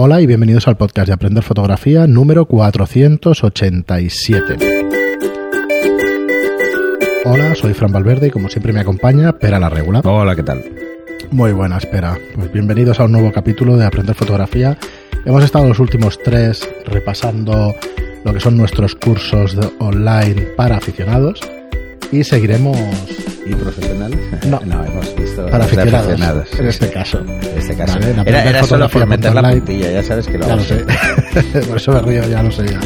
Hola y bienvenidos al podcast de Aprender Fotografía número 487. Hola, soy Fran Valverde y como siempre me acompaña Pera la Regula. Hola, ¿qué tal? Muy buena, espera. Pues bienvenidos a un nuevo capítulo de Aprender Fotografía. Hemos estado los últimos tres repasando lo que son nuestros cursos de online para aficionados y seguiremos ¿Y profesionales? No. hemos visto para aficionados, en este caso. En este caso. Vale, era, era solo por meter la puntilla, ya sabes que lo Ya lo sé. Por eso me río, ya lo sé ya.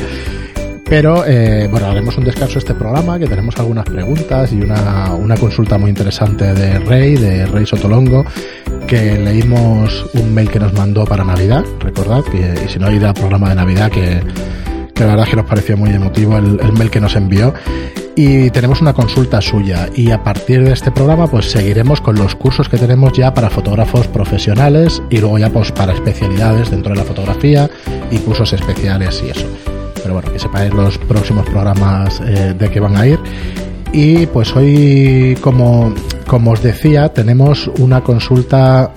Pero, eh, bueno, haremos un descanso de este programa, que tenemos algunas preguntas y una, una consulta muy interesante de Rey, de Rey Sotolongo, que leímos un mail que nos mandó para Navidad, recordad, que, y si no hay idea programa de Navidad, que, que la verdad es que nos pareció muy emotivo el, el mail que nos envió. Y tenemos una consulta suya y a partir de este programa pues seguiremos con los cursos que tenemos ya para fotógrafos profesionales y luego ya pues para especialidades dentro de la fotografía y cursos especiales y eso. Pero bueno, que sepáis los próximos programas eh, de que van a ir. Y pues hoy, como, como os decía, tenemos una consulta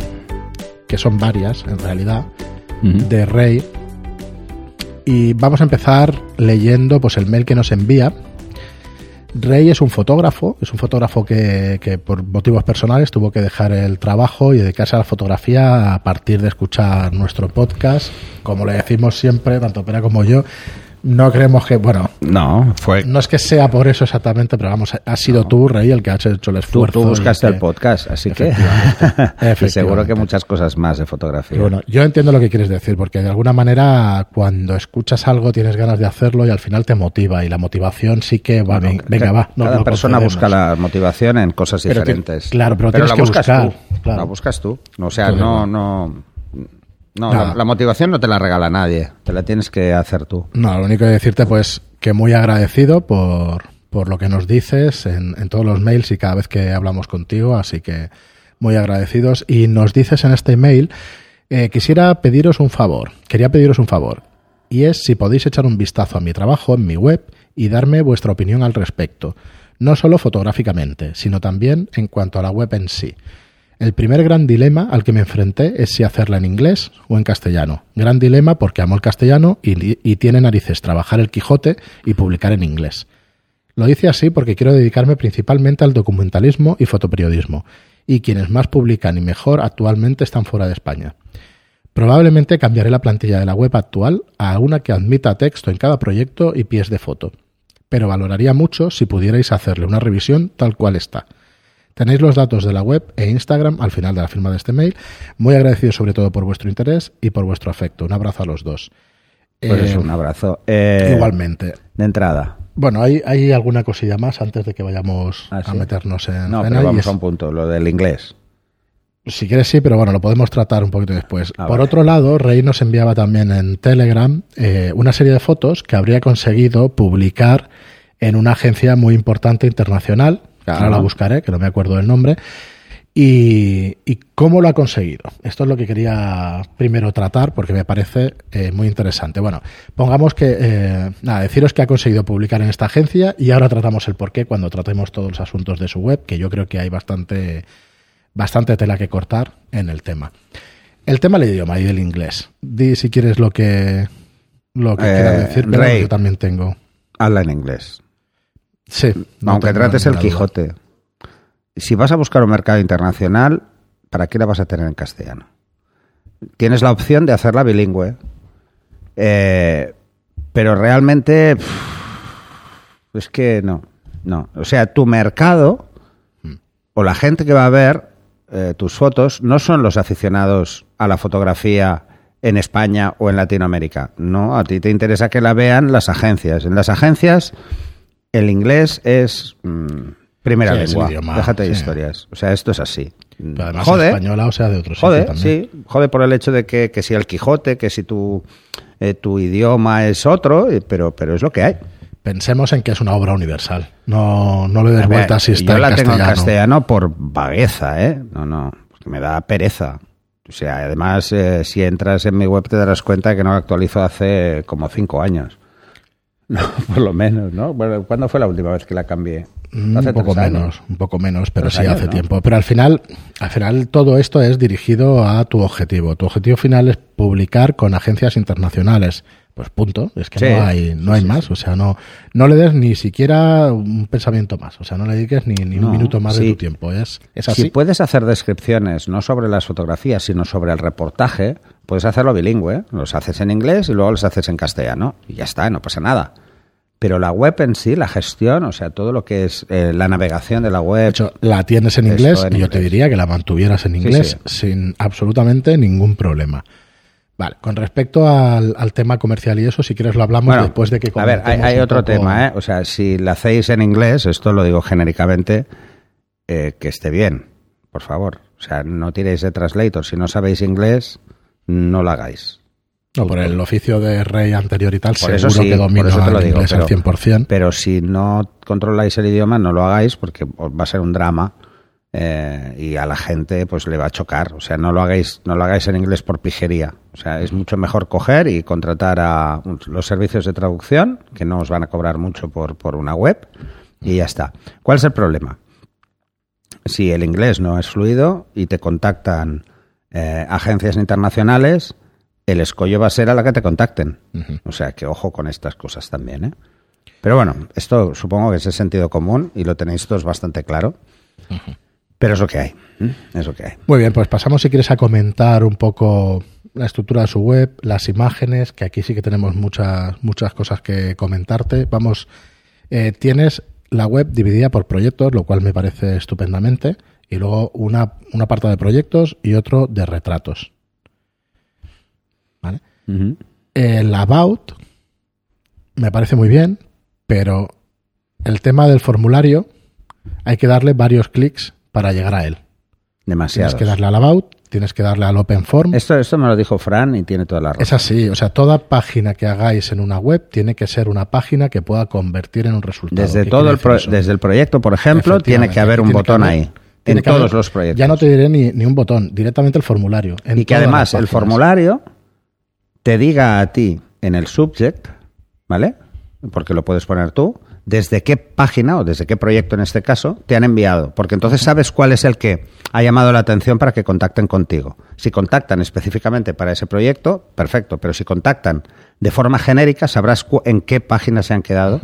que son varias en realidad de Rey. Y vamos a empezar leyendo pues el mail que nos envía. Rey es un fotógrafo, es un fotógrafo que, que por motivos personales tuvo que dejar el trabajo y dedicarse a la fotografía a partir de escuchar nuestro podcast. Como le decimos siempre, tanto Pera como yo, no creemos que, bueno, No, fue... no es que sea por eso exactamente, pero vamos, ha sido tú, Rey, el que has hecho el esfuerzo. tú buscaste el que- podcast, así que... Efectivamente. y seguro que muchas cosas más de fotografía. Bueno, yo entiendo lo que quieres decir, porque de alguna manera cuando escuchas algo tienes ganas de hacerlo y al final te motiva y la motivación sí que va, Bueno, ven- venga, va. Cada persona concedemos. busca la motivación en cosas Pero diferentes. claro, pero tienes la que buscas buscar, tú. claro. La buscas tú. O sea, no, no, no, la, la motivación no te la regala nadie. Te la tienes que hacer tú. No, lo único que decirte pues que muy agradecido por, por lo que nos dices en, en todos los mails y cada vez que hablamos contigo, así que muy agradecidos. Y nos dices en este email, eh, quisiera pediros un favor, quería pediros un favor, y es si podéis echar un vistazo a mi trabajo en mi web y darme vuestra opinión al respecto, no solo fotográficamente, sino también en cuanto a la web en sí. El primer gran dilema al que me enfrenté es si hacerla en inglés o en castellano. Gran dilema porque amo el castellano y, tiene narices trabajar el Quijote y publicar en inglés. Lo hice así porque quiero dedicarme principalmente al documentalismo y fotoperiodismo, y quienes más publican y mejor actualmente están fuera de España. Probablemente cambiaré la plantilla de la web actual a una que admita texto en cada proyecto y pies de foto, pero valoraría mucho si pudierais hacerle una revisión tal cual está. Tenéis los datos de la web e Instagram al final de la firma de este mail. Muy agradecido sobre todo por vuestro interés y por vuestro afecto. Un abrazo a los dos. Pues Eh, eso, un abrazo. Eh, Igualmente. De entrada. Bueno, ¿hay, hay alguna cosilla más antes de que vayamos Ah, a meternos en No, pero vamos es- a un punto, lo del inglés. Si quieres sí, pero bueno, lo podemos tratar un poquito después. Ah, Por otro lado, Rey nos enviaba también en Telegram eh, una serie de fotos que habría conseguido publicar en una agencia muy importante internacional. Que Ahora Claro. la buscaré, que no me acuerdo del nombre. Y, y cómo lo ha conseguido. Esto es lo que quería primero tratar porque me parece eh, muy interesante. Bueno, pongamos que, eh, nada, deciros que ha conseguido publicar en esta agencia y ahora tratamos el porqué cuando tratemos todos los asuntos de su web, que yo creo que hay bastante, bastante tela que cortar en el tema. El tema del idioma y del inglés. Di si quieres lo que, lo que Eh, quieras decir, pero Rey. yo también tengo. Habla en inglés. Sí. no Aunque trates el duda. Quijote. Si vas a buscar un mercado internacional, ¿para qué la vas a tener en castellano? Tienes la opción de hacerla bilingüe. Eh, pero realmente pff, es que no, no. O sea, tu mercado o la gente que va a ver eh, tus fotos no son los aficionados a la fotografía en España o en Latinoamérica. No, a ti te interesa que la vean las agencias. En las agencias el inglés es mm, primera Sí, es el lengua. idioma, Déjate de sí. historias. O sea, esto es así. Pero además Jode, española, o sea, de otro sitio Jode, también. sí. Jode por el hecho de que, que si el Quijote, que si tu, eh, tu idioma es otro, eh, pero, pero es lo que hay. Pensemos en que es una obra universal. No, no le des vueltas si está yo en la castellano. tengo en castellano por vagueza, ¿eh? No, no, porque me da pereza. O sea, además, eh, si entras en mi web te darás cuenta que no la actualizo hace como cinco años. No, por lo menos, ¿no? Bueno, ¿Cuándo fue la última vez que la cambié? Mm, Hace un poco menos, un poco menos, pero Tres sí años, hace ¿no? tiempo. Pero al final, al final todo esto es dirigido a tu objetivo. Tu objetivo final es publicar con agencias internacionales. Pues punto, es que Sí, no hay, no sí, hay sí, más, o sea, no, no le des ni siquiera un pensamiento más, o sea, no le dediques ni, ni No, un minuto más de tu tiempo, es, es así. Si puedes hacer descripciones no sobre las fotografías, sino sobre el reportaje, puedes hacerlo bilingüe. Los haces en inglés y luego los haces en castellano. Y ya está, no pasa nada. Pero la web en sí, la gestión, o sea, todo lo que es eh, la navegación de la web. De hecho, la tienes en inglés en y yo te diría que la mantuvieras en inglés sin absolutamente ningún problema. Vale, con respecto al, al tema comercial y eso, si quieres lo hablamos Bueno, después de que A ver, hay, otro poco- tema, ¿eh? O sea, si la hacéis en inglés, esto lo digo genéricamente, eh, que esté bien, por favor. O sea, no tiréis de translator. Si no sabéis inglés, no lo hagáis. No, por el oficio de rey anterior y tal, Por seguro eso sí, que domino eso te lo el digo, inglés al pero- 100%. Pero si no controláis el idioma, no lo hagáis porque va a ser un drama eh, y a la gente pues le va a chocar. O sea, no lo hagáis, no lo hagáis en inglés por pijería. O sea, es mucho mejor coger y contratar a los servicios de traducción, que no os van a cobrar mucho por, por una web, y ya está. ¿Cuál es el problema? Si el inglés no es fluido y te contactan eh, agencias internacionales, el escollo va a ser a la que te contacten. O sea, que ojo con estas cosas también, ¿eh? Pero bueno, esto supongo que es el sentido común y lo tenéis todos bastante claro. Pero es lo que hay. ¿eh? Es lo que hay. Muy bien, pues pasamos si quieres a comentar un poco la estructura de su web, las imágenes, que aquí sí que tenemos muchas, muchas cosas que comentarte. Vamos, eh, tienes la web dividida por proyectos, lo cual me parece estupendamente, y luego una, un apartado de proyectos y otro de retratos. ¿Vale? El About me parece muy bien, pero el tema del formulario hay que darle varios clics para llegar a él. Demasiado. Tienes que darle al About, tienes que darle al Open Form. Esto, esto me lo dijo Fran y tiene toda la razón. Es así, o sea, toda página que hagáis en una web tiene que ser una página que pueda convertir en un resultado. Desde ¿Qué todo el pro- desde el proyecto, por ejemplo, tiene que haber un botón haber- ahí. En haber- todos los proyectos. Ya no te diré ni, ni un botón, directamente el formulario. en y que además el formulario te diga a ti en el subject, ¿vale? Porque lo puedes poner tú, desde qué página o desde qué proyecto en este caso te han enviado, porque entonces sabes cuál es el que ha llamado la atención para que contacten contigo. Si contactan específicamente para ese proyecto, perfecto, pero si contactan de forma genérica, sabrás en qué página se han quedado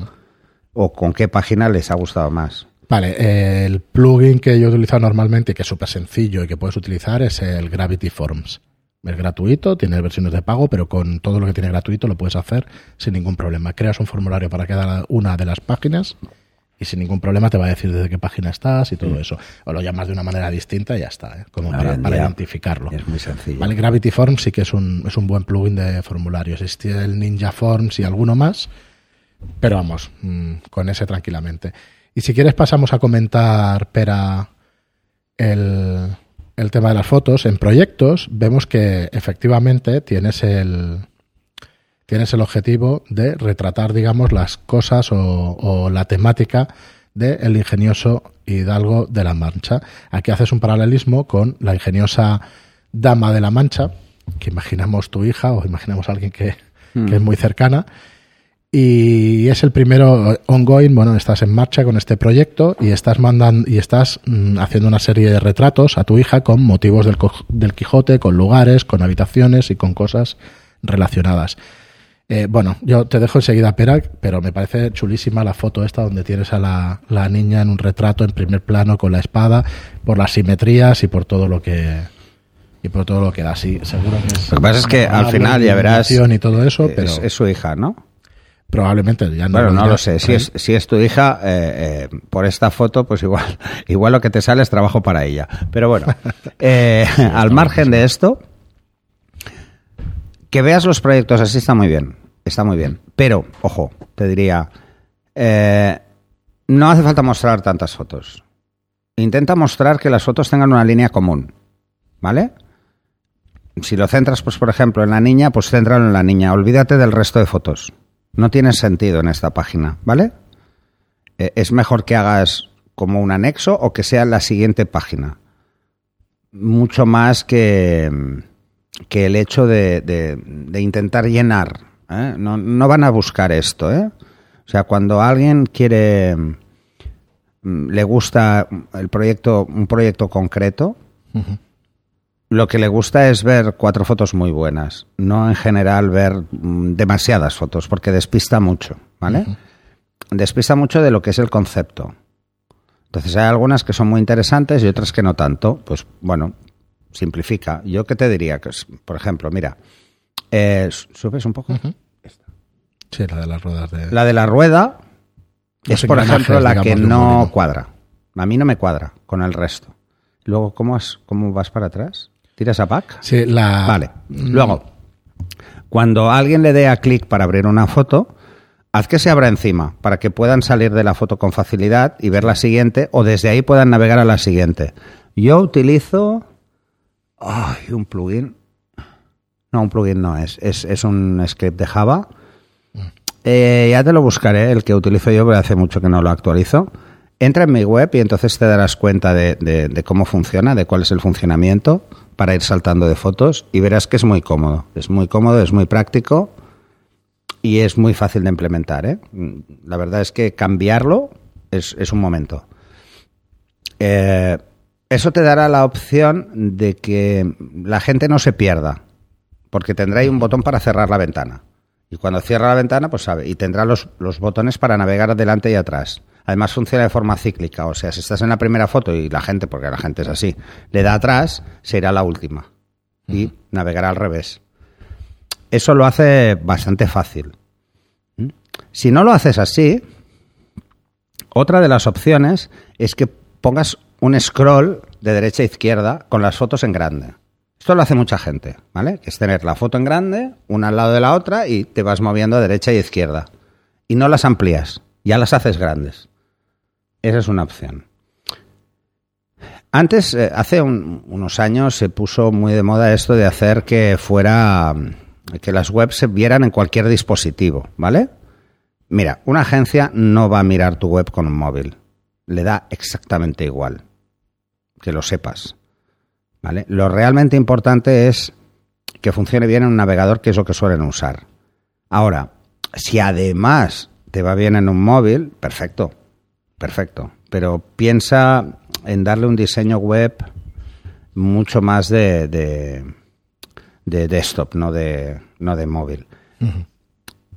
o con qué página les ha gustado más. Vale, el plugin que yo he utilizado normalmente y que es súper sencillo y que puedes utilizar es el Gravity Forms. Es gratuito, tiene versiones de pago, pero con todo lo que tiene gratuito lo puedes hacer sin ningún problema. Creas un formulario para cada una de las páginas y sin ningún problema te va a decir desde qué página estás y todo eso. O lo llamas de una manera distinta y ya está, ¿eh? como para, identificarlo. Es muy sencillo. Vale, Gravity Forms sí que es un, es un buen plugin de formularios. Existe el Ninja Forms y alguno más, pero vamos, mm, con ese tranquilamente. Y si quieres pasamos a comentar, Pera, el, el tema de las fotos. En proyectos vemos que efectivamente tienes el, tienes el objetivo de retratar, digamos, las cosas o, o la temática del ingenioso Hidalgo de la Mancha. Aquí haces un paralelismo con la ingeniosa Dama de la Mancha, que imaginamos tu hija o imaginamos a alguien que, que es muy cercana. Y es el primero ongoing, bueno, estás en marcha con este proyecto y estás mandando y estás mm, haciendo una serie de retratos a tu hija con motivos del, del Quijote, con lugares, con habitaciones y con cosas relacionadas. Eh, bueno, yo te dejo enseguida Pera, pero me parece chulísima la foto esta donde tienes a la, la niña en un retrato en primer plano con la espada, por las simetrías y por todo lo que y por todo lo que da. Sí, seguro que es Lo que pasa es que al final ya verás. y todo eso, pero es, es su hija, ¿no? Probablemente ya no Bueno, no dirá lo sé. Si es, si es tu hija, eh, eh, por esta foto, pues igual, igual lo que te sale es trabajo para ella. Pero bueno, eh, al margen de esto, que veas los proyectos así está muy bien. Está muy bien. Pero, ojo, te diría, eh, no hace falta mostrar tantas fotos. Intenta mostrar que las fotos tengan una línea común. ¿Vale? Si lo centras, pues por ejemplo, en la niña, pues céntralo en la niña. Olvídate del resto de fotos. No tiene sentido en esta página, ¿vale? Eh, es mejor que hagas como un anexo o que sea la siguiente página. Mucho más que, que el hecho de, de- intentar llenar. ¿eh? No, no van a buscar esto, ¿eh? O sea, cuando alguien quiere mm, le gusta el proyecto, un proyecto concreto, lo que le gusta es ver cuatro fotos muy buenas, no en general ver mm, demasiadas fotos, porque despista mucho, ¿vale? Despista mucho de lo que es el concepto. Entonces hay algunas que son muy interesantes y otras que no tanto. Pues bueno, simplifica. Yo qué te diría, que por ejemplo, mira, eh, ¿subes un poco? Sí, la de las ruedas de... La de la rueda es, por ejemplo, la digamos, que no cuadra. A mí no me cuadra con el resto. Luego, ¿cómo, has- cómo vas para atrás? ¿Tiras a back? Sí, la... Vale. Mm, Luego, cuando alguien le dé a clic para abrir una foto, haz que se abra encima para que puedan salir de la foto con facilidad y ver la siguiente o desde ahí puedan navegar a la siguiente. Yo utilizo... Ay, un plugin. No, un plugin no es. Es, es un script de Java. Eh, ya te lo buscaré, el que utilizo yo, pero hace mucho que no lo actualizo. Entra en mi web y entonces te darás cuenta de, cómo funciona, de cuál es el funcionamiento para ir saltando de fotos y verás que es muy cómodo. Es muy cómodo, es muy práctico y es muy fácil de implementar. ¿eh? La verdad es que cambiarlo es, un momento. Eh, eso te dará la opción de que la gente no se pierda, porque tendrá ahí un botón para cerrar la ventana. Y cuando cierra la ventana, pues sabe, y tendrá los botones para navegar adelante y atrás. Además funciona de forma cíclica, o sea, si estás en la primera foto y la gente, porque la gente es así, le da atrás, se irá a la última y navegará al revés. Eso lo hace bastante fácil. ¿Mm? Si no lo haces así, otra de las opciones es que pongas un scroll de derecha a izquierda con las fotos en grande. Esto lo hace mucha gente, ¿vale? Que es tener la foto en grande, una al lado de la otra y te vas moviendo a derecha y izquierda. Y no las amplías, ya las haces grandes. Esa es una opción. Antes, eh, hace un- unos años, se puso muy de moda esto de hacer que fuera que las webs se vieran en cualquier dispositivo, ¿vale? Mira, una agencia no va a mirar tu web con un móvil. Le da exactamente igual. Que lo sepas. ¿Vale? Lo realmente importante es que funcione bien en un navegador, que es lo que suelen usar. Ahora, si además te va bien en un móvil, perfecto. Perfecto. Pero piensa en darle un diseño web mucho más de, de, de desktop, no de, no de móvil.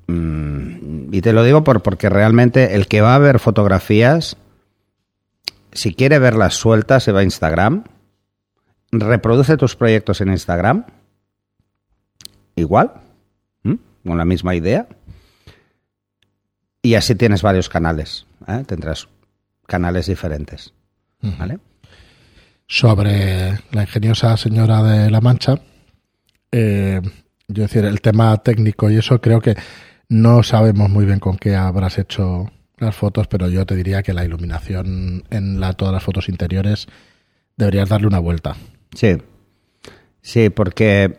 Mm, y te lo digo por, porque realmente el que va a ver fotografías, si quiere verlas sueltas, se va a Instagram, reproduce tus proyectos en Instagram, igual, con la misma idea, y así tienes varios canales, ¿eh? tendrás canales diferentes. ¿vale? sobre la ingeniosa señora de La Mancha, eh, yo decir, el tema técnico y eso creo que no sabemos muy bien con qué habrás hecho las fotos, pero yo te diría que la iluminación en la, todas las fotos interiores deberías darle una vuelta. Sí, sí, porque,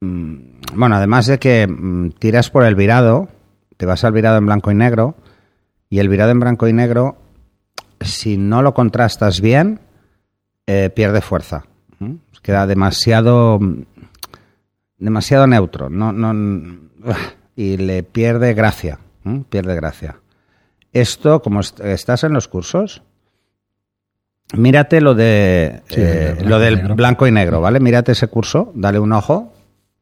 mm, bueno, además de que mm, tiras por el virado, te vas al virado en blanco y negro, y el virado en blanco y negro, si no lo contrastas bien, eh, pierde fuerza. ¿m? Queda demasiado, mm, demasiado neutro, no, no, y le pierde gracia, ¿m? pierde gracia. Esto, como est- estás en los cursos, mírate lo de Sí, eh, blanco lo del negro. blanco y negro, ¿vale? Mírate ese curso, dale un ojo,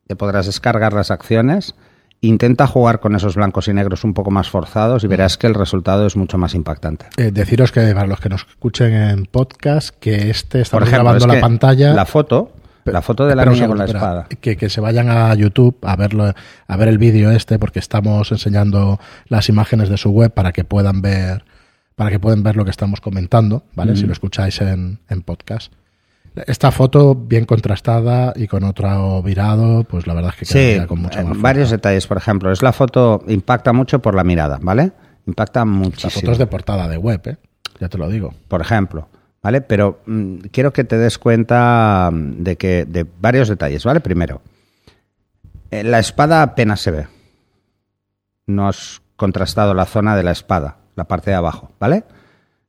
te podrás descargar las acciones, intenta jugar con esos blancos y negros un poco más forzados y verás que el resultado es mucho más impactante. Eh, deciros que para los que nos escuchen en podcast, que este ejemplo, grabando es la pantalla. la foto, la foto de la niña con la espera. espada. Que, que se vayan a YouTube a verlo, a ver el vídeo este, porque estamos enseñando las imágenes de su web para que puedan ver, para que puedan ver lo que estamos comentando, ¿vale? Mm. Si lo escucháis en, en podcast. Esta foto bien contrastada y con otro virado, pues la verdad es que Sí, quedaría con mucha eh, más varios detalles, por ejemplo, es la foto impacta mucho por la mirada, ¿vale? Impacta La muchísimo. foto es de portada de web, ¿eh? Ya te lo digo. por ejemplo, ¿vale? Pero mm, quiero que te des cuenta mm, de que de varios detalles, ¿vale? Primero, eh, la espada apenas se ve. No has contrastado la zona de la espada, la parte de abajo, ¿vale?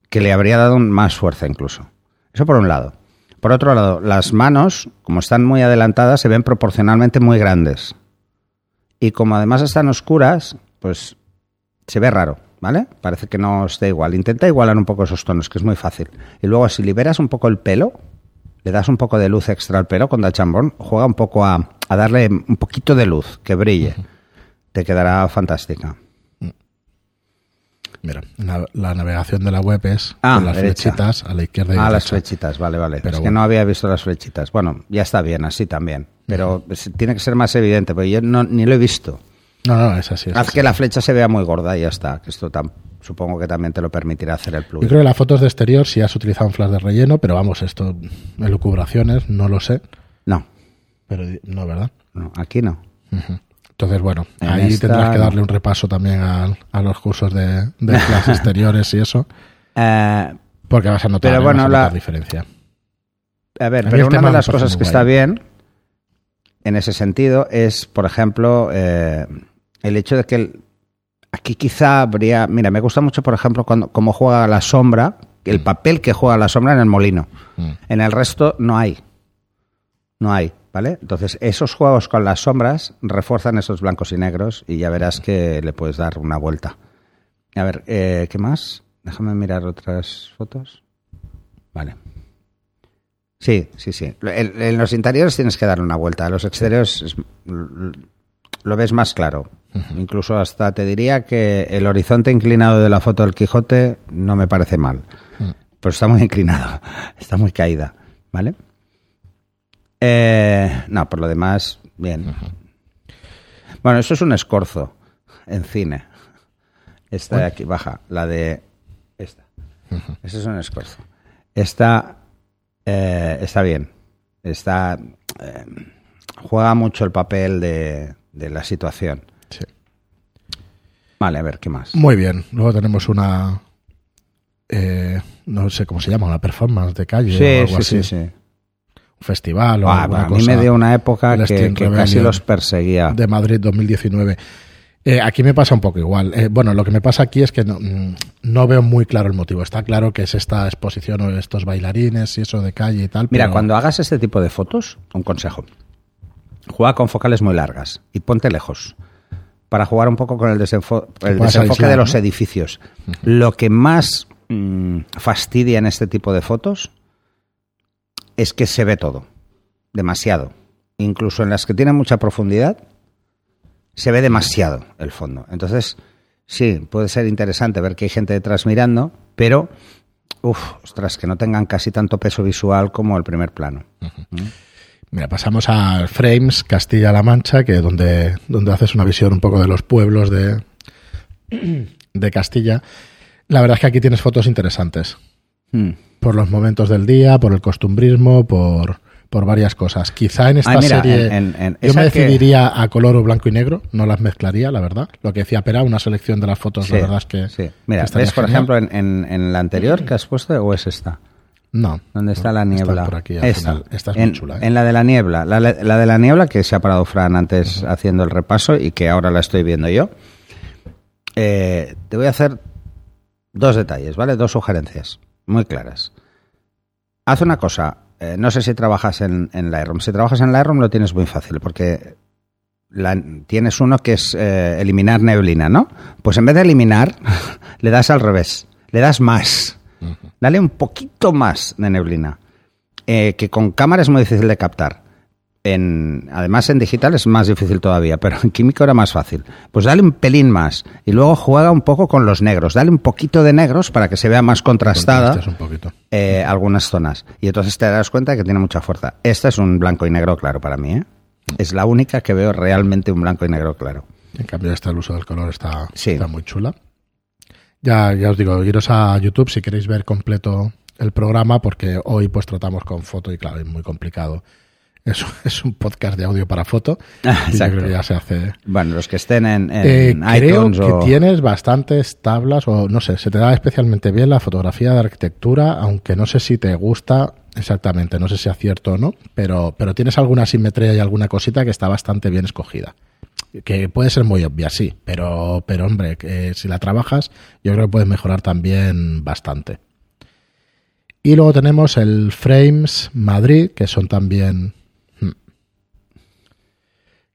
Que le habría dado más fuerza incluso. Eso por un lado. Por otro lado, las manos, como están muy adelantadas, se ven proporcionalmente muy grandes. Y como además están oscuras, pues se ve raro, ¿vale? Parece que no esté igual. Intenta igualar un poco esos tonos, que es muy fácil. Y luego, si liberas un poco el pelo, le das un poco de luz extra al pelo con Dachambon, juega un poco a, a darle un poquito de luz, que brille. Te quedará fantástica. Mira, la, la navegación de la web es Ah, con las derecha. flechitas a la izquierda y Ah, derecha. las flechitas, vale, vale. Pero es que bueno. no había visto las flechitas. Bueno, ya está bien, así también. Pero tiene que ser más evidente, porque yo no, ni lo he visto. No, no, es así. es Haz así. que la flecha se vea muy gorda y ya está. Que esto tam- supongo que también te lo permitirá hacer el Yo plugin. creo que las fotos de exterior sí has utilizado un flash de relleno, pero vamos, esto, elucubraciones, no lo sé. No, Pero no, ¿verdad? no, aquí no. Ujú. Entonces, bueno, En ahí esta tendrás que darle un repaso también a, a los cursos de, de flash exteriores y eso, Eh, porque vas a notar, Pero bueno, la- diferencia. A ver, A mí pero el una de las cosas que guay. está bien en ese sentido es, por ejemplo, eh, el hecho de que el- aquí quizá habría. Mira, me gusta mucho, por ejemplo, cuando, cómo juega la sombra, el papel que juega la sombra en el molino. Mm. En el resto no hay. No hay, ¿vale? Entonces, esos juegos con las sombras refuerzan esos blancos y negros y ya verás que le puedes dar una vuelta. A ver, eh, ¿qué más? Déjame mirar otras fotos. Vale. Sí, sí, sí. En, en los interiores tienes que darle una vuelta. A los exteriores es- lo ves más claro. Incluso hasta te diría que el horizonte inclinado de la foto del Quijote no me parece mal. Pero está muy inclinado. Está muy caída. ¿Vale? Eh, no, por lo demás, bien. Bueno, eso es un escorzo en cine. Esta de aquí, baja, la de esta. Ese es un escorzo. Esta eh, está bien. Está eh, juega mucho el papel de, de la situación. Sí. Vale, a ver, ¿qué más? Muy bien. Luego tenemos una. eh, no sé cómo se llama, una performance de calle o Sí, algo sí, así. sí, sí. Festival o Ah, alguna a mí cosa me dio una época que, casi los perseguía. de Madrid 2019. Eh, aquí me pasa un poco igual. Eh, bueno, lo que me pasa aquí es que no, mm, no veo muy claro el motivo. Está claro que es esta exposición o estos bailarines y eso de calle y tal. Mira, pero- cuando hagas este tipo de fotos, un consejo. Juega con focales muy largas y ponte lejos. Para jugar un poco con el, desenfo- el desenfoque de los ¿no? edificios. Lo que más mm, fastidia en este tipo de fotos es que se ve todo. Demasiado. Incluso en las que tienen mucha profundidad, se ve demasiado el fondo. Entonces, sí, puede ser interesante ver que hay gente detrás mirando, pero, uff, ostras, que no tengan casi tanto peso visual como el primer plano. Mira, pasamos a Frames Castilla-La Mancha, que donde, donde haces una visión un poco de los pueblos de, de Castilla. La verdad es que aquí tienes fotos interesantes. Hmm. Por los momentos del día, por el costumbrismo, por, por varias cosas. Quizá en esta Ay, mira, serie en- en- en yo me que- decidiría a color o blanco y negro, no las mezclaría, la verdad. Lo que decía Pera, una selección de las fotos, Sí, la verdad es que... sí. Mira, que ¿ves, por genial. ejemplo, en, en- en la anterior que has puesto o es esta? No. ¿Dónde está no, la niebla? por aquí al esta. final. Esta es en, muy chula. ¿eh? en la de la niebla. La, la de la niebla que se ha parado Fran antes haciendo el repaso y que ahora la estoy viendo yo. Eh, te voy a hacer dos detalles, ¿vale? Dos sugerencias muy claras. Haz una cosa. eh, no sé si trabajas en, en Lightroom. Si trabajas en Lightroom lo tienes muy fácil porque la- tienes uno que es eh, eliminar neblina, ¿no? Pues en vez de eliminar, le das al revés. Le das más. Dale un poquito más de neblina. eh, que con cámara es muy difícil de captar. En, además en digital es más difícil todavía, pero en químico era más fácil. Pues dale un pelín más y luego juega un poco con los negros. Dale un poquito de negros para que se vea más contrastada eh, algunas zonas. Y entonces te darás cuenta que tiene mucha fuerza. Esta es un blanco y negro claro para mí. ¿eh? Es la única que veo realmente un blanco y negro claro. En cambio, este el uso del color está, Sí. está muy chula. Ya, ya os digo, iros a YouTube si queréis ver completo el programa, porque hoy pues tratamos con foto y claro, es muy complicado. Es, es un podcast de audio para foto. yo Exacto. creo que ya se hace. Bueno, los que estén en, en Eh, creo iTunes que o... tienes bastantes tablas, o no sé, se te da especialmente bien la fotografía de arquitectura, aunque no sé si te gusta exactamente, no sé si acierto o no, pero, pero tienes alguna simetría y alguna cosita que está bastante bien escogida. Que puede ser muy obvia, sí, pero, pero hombre, que si la trabajas, yo creo que puedes mejorar también bastante. Y luego tenemos el Frames Madrid, que son también.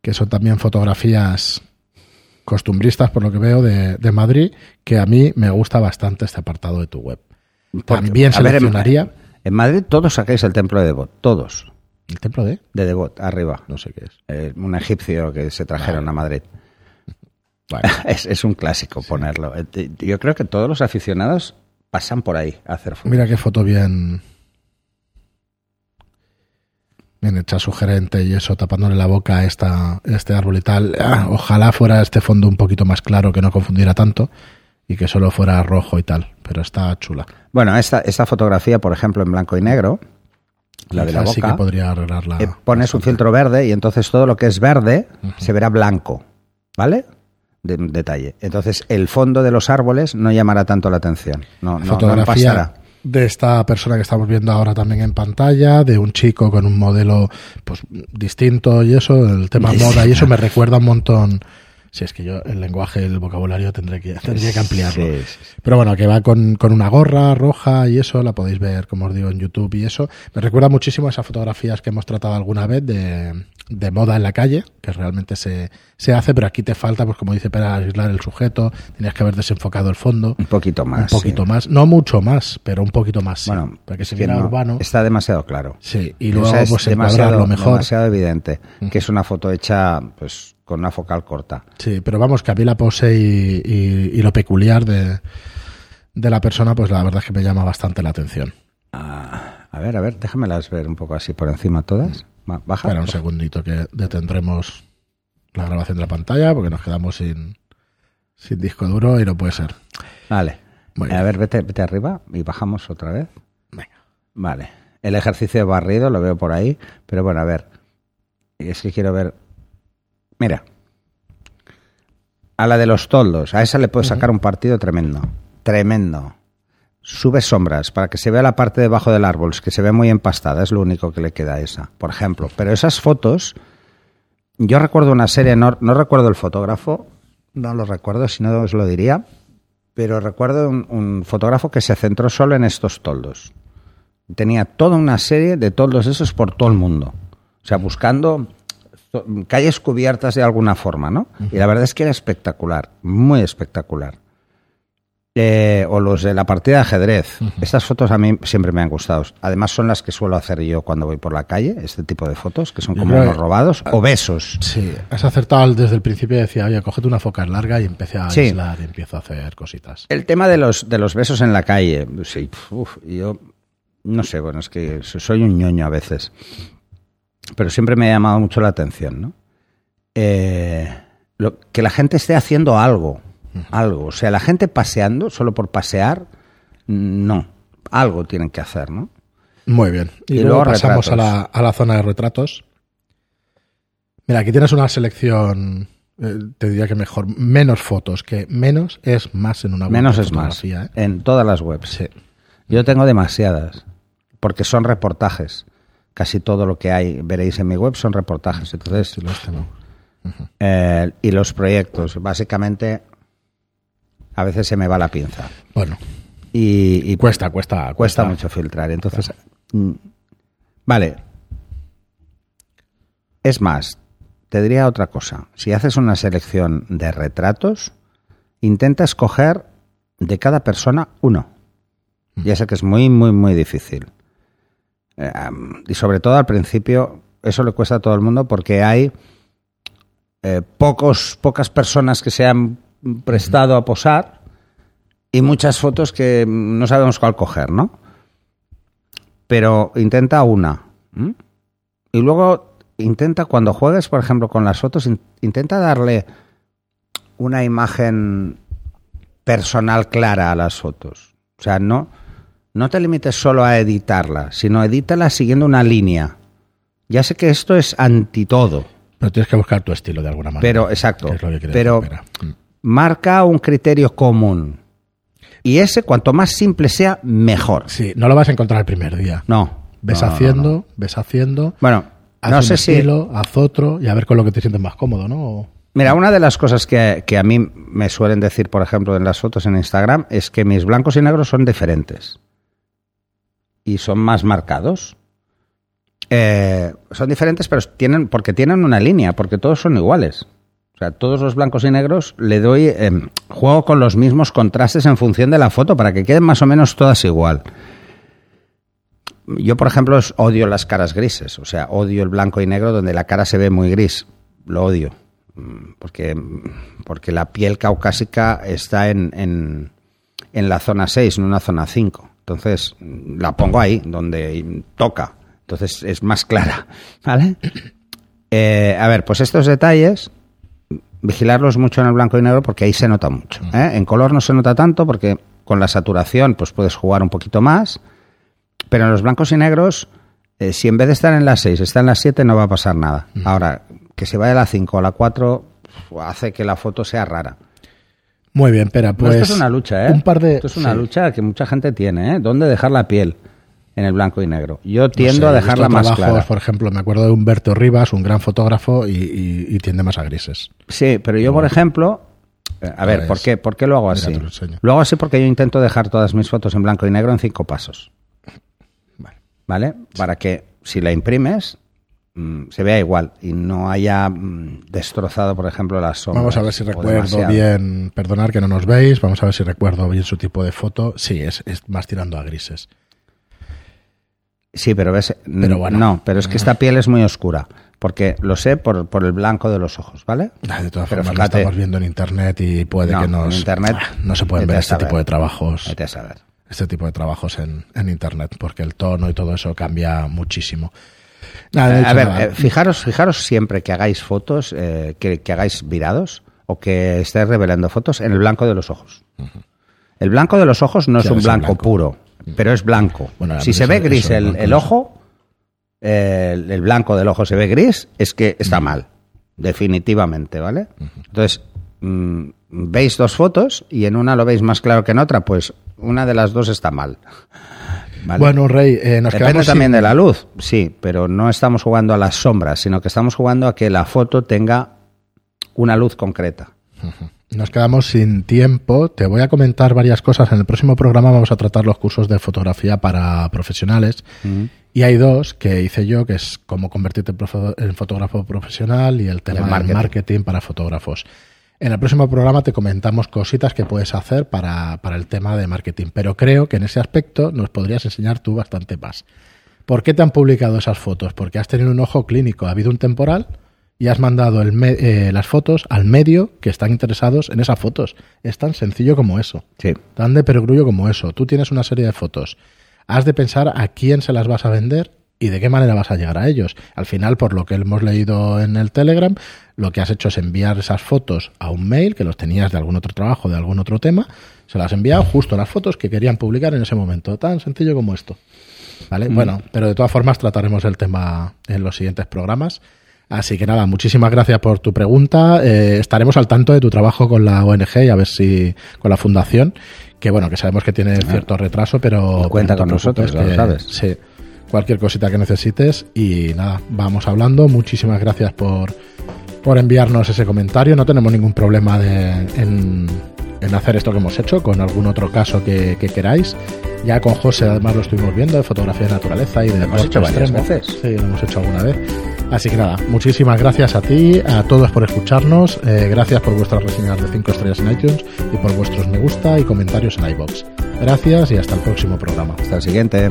Que son también fotografías costumbristas, por lo que veo, de, de Madrid, que a mí me gusta bastante este apartado de tu web. Porque, También a ver, en- seleccionaría En Madrid todos sacáis el templo de Devot, todos. el templo de... De Devot, arriba. No sé qué es. Eh, un egipcio que se trajeron a Madrid. Vale. Es, es un clásico ponerlo. Eh, Yo creo que todos los aficionados pasan por ahí a hacer fotos. Mira qué foto bien... Bien hecha, sugerente y eso, tapándole la boca a esta, este árbol y tal. Ah, ojalá fuera este fondo un poquito más claro, que no confundiera tanto y que solo fuera rojo y tal, pero está chula. Bueno, esta, esta fotografía, por ejemplo, en blanco y negro, la de la Quizás sí boca, que podría arreglarla. eh, pones un filtro verde y entonces todo lo que es verde se verá blanco, ¿vale? De, detalle. Entonces el fondo de los árboles no llamará tanto la atención. No, no, no fotografía pasará. De esta persona que estamos viendo ahora también en pantalla, de un chico con un modelo pues distinto y eso, el tema moda y eso me recuerda un montón. Si es que yo el lenguaje, el vocabulario tendré que, tendría que ampliarlo. Sí, sí, sí. Pero bueno, que va con, con una gorra roja y eso, la podéis ver, como os digo, en YouTube y eso. Me recuerda muchísimo a esas fotografías que hemos tratado alguna vez de, de moda en la calle, que realmente se, se hace, pero aquí te falta, pues como dice, para aislar el sujeto, tenías que haber desenfocado el fondo. Un poquito más. Un poquito más, no mucho más, pero un poquito más. Bueno, para que se es viera no, urbano. Está demasiado claro. Sí, y O luego sea, es pues demasiado, mejor. demasiado evidente que es una foto hecha pues con una focal corta. Sí, pero vamos, que a mí la pose y, y- y lo peculiar de, de la persona, pues la verdad es que me llama bastante la atención. Ah, a ver, a ver, déjamelas ver un poco así por encima todas. Baja. Espera un segundito que detendremos la grabación de la pantalla porque nos quedamos sin, sin disco duro y no puede ser. Vale. Muy a ver, vete, vete arriba y bajamos otra vez. Venga. Vale. El ejercicio de barrido lo veo por ahí, pero bueno, a ver. Es que quiero ver. Mira. A la de los toldos, a esa le puedes sacar un partido tremendo. Tremendo. Sube sombras para que se vea la parte debajo del árbol, que se ve muy empastada, es lo único que le queda a esa, por ejemplo. Pero esas fotos, yo recuerdo una serie, no, no recuerdo el fotógrafo, no lo recuerdo, si no os lo diría, pero recuerdo un, un fotógrafo que se centró solo en estos toldos. Tenía toda una serie de toldos esos por todo el mundo. O sea, buscando calles cubiertas de alguna forma, ¿no? Y la verdad es que era espectacular, muy espectacular. Eh, o los de la partida de ajedrez. Estas fotos a mí siempre me han gustado. Además son las que suelo hacer yo cuando voy por la calle, este tipo de fotos, que son como unos que- robados o besos. Sí, has acertado desde el principio. Decía, oye, cógete una foca larga y empecé a Sí. aislar y empiezo a hacer cositas. El tema de los, de los besos en la calle, sí, uf, yo no sé, bueno, es que so- soy un ñoño a veces, pero siempre me ha llamado mucho la atención, ¿no? Eh, lo- que la gente esté haciendo algo, algo, o sea, la gente paseando solo por pasear, no, algo tienen que hacer, ¿no? Muy bien. Y, Y luego, luego pasamos a la, a la zona de retratos. Mira, aquí tienes una selección, eh, te diría que mejor, menos fotos, que menos es más en una web Menos es más, ¿eh? en todas las webs. Sí. Yo tengo demasiadas, porque son reportajes. Casi todo lo que hay, veréis en mi web, son reportajes. Entonces, Sí, los tengo. Eh, y los proyectos, básicamente, a veces se me va la pinza. Bueno, Y, y cuesta, cuesta, cuesta mucho filtrar. Entonces, mm, vale. Es más, te diría otra cosa. Si haces una selección de retratos, intenta escoger de cada persona uno. Ya sé que es muy, muy, muy difícil. Eh, y sobre todo al principio, eso le cuesta a todo el mundo porque hay eh, pocos, pocas personas que se han prestado a posar y muchas fotos que no sabemos cuál coger, ¿no? Pero intenta una. Y luego intenta, cuando juegues, por ejemplo, con las fotos, in- intenta darle una imagen personal clara a las fotos. O sea, no, no te limites solo a editarla, sino edítala siguiendo una línea. Ya sé que esto es anti todo, Pero tienes que buscar tu estilo de alguna manera. pero exacto. que es lo que Pero. Mm. marca un criterio común. Y ese, cuanto más simple sea, mejor. Sí, no lo vas a encontrar el primer día. No. Ves no, haciendo, no. ves haciendo. Bueno, haz no un sé si. estilo, haz otro y a ver con lo que te sientes más cómodo, ¿no? O- Mira, una de las cosas que, que a mí me suelen decir, por ejemplo, en las fotos en Instagram, es que mis blancos y negros son diferentes. Y son más marcados. Eh, son diferentes, pero tienen, porque tienen una línea, porque todos son iguales. O sea, todos los blancos y negros le doy, eh, juego con los mismos contrastes en función de la foto para que queden más o menos todas igual. Yo, por ejemplo, odio las caras grises, o sea, odio el blanco y negro donde la cara se ve muy gris. Lo odio. Mm, Porque, porque la piel caucásica está en, en, en la zona 6, no en la zona 5. Entonces, mm, la pongo ahí, donde toca. Entonces, es más clara. ¿Vale? Eh, a ver, pues estos detalles, vigilarlos mucho en el blanco y negro porque ahí se nota mucho. ¿eh? En color no se nota tanto porque con la saturación pues puedes jugar un poquito más, pero en los blancos y negros, eh, si en vez de estar en la 6 está en la 7 no va a pasar nada. Ahora, que se vaya a la 5 o la 4 uf, hace que la foto sea rara. Muy bien, espera, No, pues. esto es una lucha, ¿eh? Un par de. Esto es una sí. lucha que mucha gente tiene, ¿eh? ¿Dónde dejar la piel en el blanco y negro? Yo No tiendo sé, a dejarla más trabajos, clara. Por ejemplo, me acuerdo de Humberto Rivas, un gran fotógrafo, y, y- y tiende más a grises. Sí, pero yo, por ejemplo, eh, a ver, ves. ¿por qué, ¿por qué lo hago Mira, así? te lo. Lo hago así porque yo intento dejar todas mis fotos en blanco y negro en cinco pasos. Vale. ¿Vale? Para que si la imprimes se vea igual y no haya mm, destrozado, por ejemplo, las sombras. Vamos a ver si recuerdo demasiado. bien, perdonar que no nos veis, vamos a ver si recuerdo bien su tipo de foto. Sí, es, es más tirando a grises. Sí, pero ves, mm, Pero bueno. no, pero es que esta piel es muy oscura, porque lo sé por, por el blanco de los ojos, ¿vale? Ah, De todas Pero formas, fíjate. lo estamos viendo en internet y puede No, que en nos. internet, Ah, no se pueden ver este saber. tipo de trabajos. Vete a saber. Este tipo de trabajos en, en internet, porque el tono y todo eso cambia muchísimo. Nada, he a ver, nada. eh, fijaros, fijaros siempre que hagáis fotos, eh, que, que hagáis virados o que estéis revelando fotos en el blanco de los ojos. El blanco de los ojos no es un blanco, blanco. puro, pero es blanco. Bueno, si se ve gris el, ojo, eh, el, el blanco del ojo se ve gris, es que está mal, definitivamente, ¿vale? Entonces, mm, veis dos fotos y en una lo veis más claro que en otra, pues una de las dos está mal. ¿Vale? Bueno, Rey, eh, nos Depende quedamos también sin- de la luz, sí, pero no estamos jugando a las sombras, sino que estamos jugando a que la foto tenga una luz concreta. Nos quedamos sin tiempo. Te voy a comentar varias cosas. En el próximo programa vamos a tratar los cursos de fotografía para profesionales. Y hay dos que hice yo, que es cómo convertirte en fotógrafo profesional y el tema del marketing. marketing. para fotógrafos. En el próximo programa te comentamos cositas que puedes hacer para, para el tema de marketing. Pero creo que en ese aspecto nos podrías enseñar tú bastante más. ¿Por qué te han publicado esas fotos? Porque has tenido un ojo clínico, ha habido un temporal y has mandado el me- eh, las fotos al medio que están interesados en esas fotos. Es tan sencillo como eso, Sí. tan de perogrullo como eso. Tú tienes una serie de fotos, has de pensar a quién se las vas a vender y de qué manera vas a llegar a ellos. Al final, por lo que hemos leído en el Telegram, lo que has hecho es enviar esas fotos a un mail que los tenías de algún otro trabajo, de algún otro tema, se las has enviado justo las fotos que querían publicar en ese momento. Tan sencillo como esto. ¿Vale? Bueno, pero de todas formas trataremos el tema en los siguientes programas. Así que nada, muchísimas gracias por tu pregunta. Eh, estaremos al tanto de tu trabajo con la ONG y a ver si con la fundación, que bueno, que sabemos que tiene cierto retraso, pero cuenta no con nosotros, ya lo que- sabes. Sí, cualquier cosita que necesites y nada, vamos hablando. Muchísimas gracias por, por enviarnos ese comentario. No tenemos ningún problema de, en, en hacer esto que hemos hecho con algún otro caso que, que queráis. Ya con José además lo estuvimos viendo de fotografía de naturaleza y de hemos deporte hecho varias extremo. veces. Sí, lo hemos hecho alguna vez. Así que nada, muchísimas gracias a ti, a todos por escucharnos. eh, gracias por vuestras reseñas de 5 estrellas en iTunes y por vuestros me gusta y comentarios en iBox. Gracias y hasta el próximo programa. Hasta el siguiente.